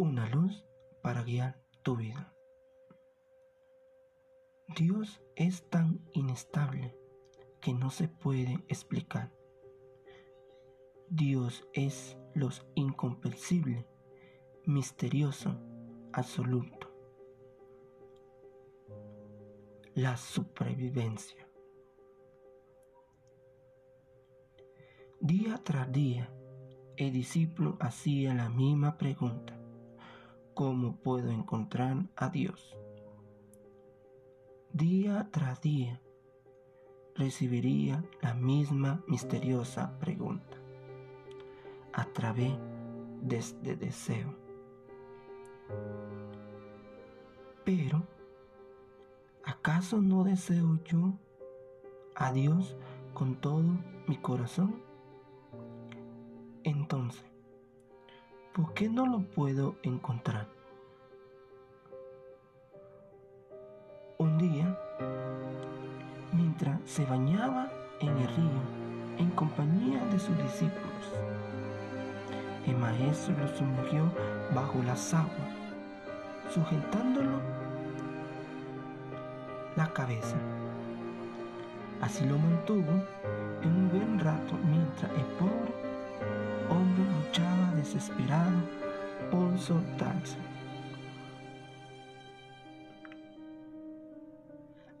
una luz para guiar tu vida. Dios es tan inestable que no se puede explicar. Dios es lo incomprensible, misterioso, absoluto. La supervivencia. Día tras día, el discípulo hacía la misma pregunta. ¿Cómo puedo encontrar a Dios? Día tras día recibiría la misma misteriosa pregunta a través de este deseo. Pero, ¿acaso no deseo yo a Dios con todo mi corazón? Entonces, ¿por qué no lo puedo encontrar? Un día, mientras se bañaba en el río en compañía de sus discípulos, el maestro lo sumergió bajo las aguas, sujetándolo la cabeza. Así lo mantuvo en un buen rato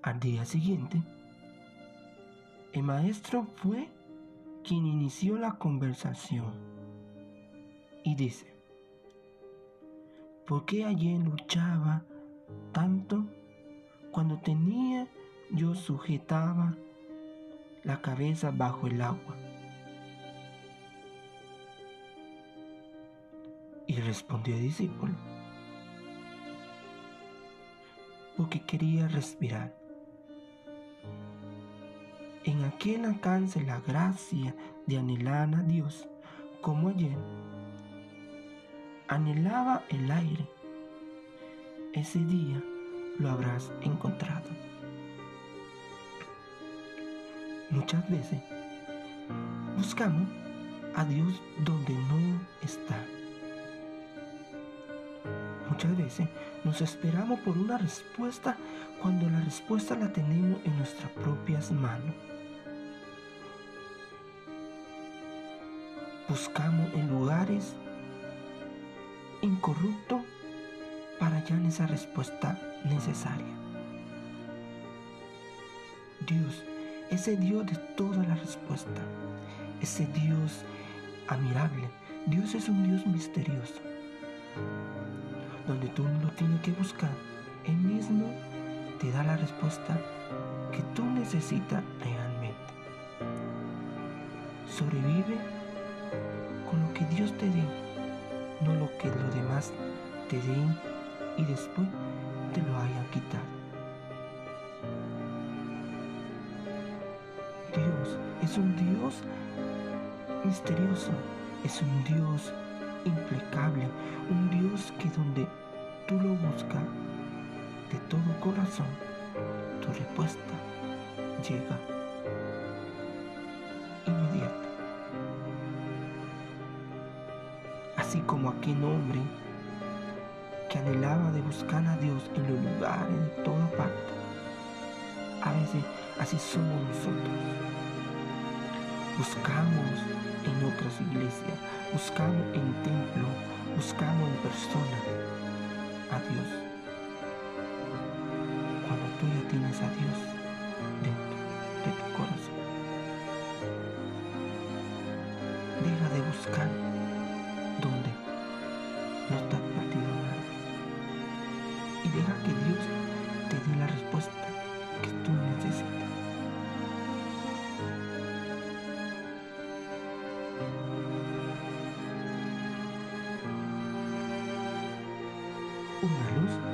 Al día siguiente, el maestro fue quien inició la conversación y dice, ¿por qué ayer luchaba tanto cuando tenía yo sujetaba la cabeza bajo el agua? Y respondió el discípulo, porque quería respirar en aquel alcance la gracia de anhelar a Dios como ayer. Anhelaba el aire. Ese día lo habrás encontrado. Muchas veces buscamos a Dios donde no está. Muchas veces nos esperamos por una respuesta cuando la respuesta la tenemos en nuestras propias manos. buscamos en lugares incorruptos para hallar esa respuesta necesaria. Dios, ese Dios de toda la respuesta, ese Dios admirable, Dios es un Dios misterioso, donde tú lo tienes que buscar, Él mismo te da la respuesta que tú necesitas realmente. Sobrevive con lo que Dios te dé, no lo que los demás te den y después te lo hayan quitado. Dios es un Dios misterioso, es un Dios impecable, un Dios que donde tú lo buscas de todo corazón, tu respuesta llega inmediata. así como aquel hombre que anhelaba de buscar a Dios en los lugares de toda parte. A veces así somos nosotros buscamos en otras iglesias, buscamos en templo, buscamos en persona a Dios. Cuando tú ya tienes a Dios dentro de tu corazón, deja de buscar donde no está una luz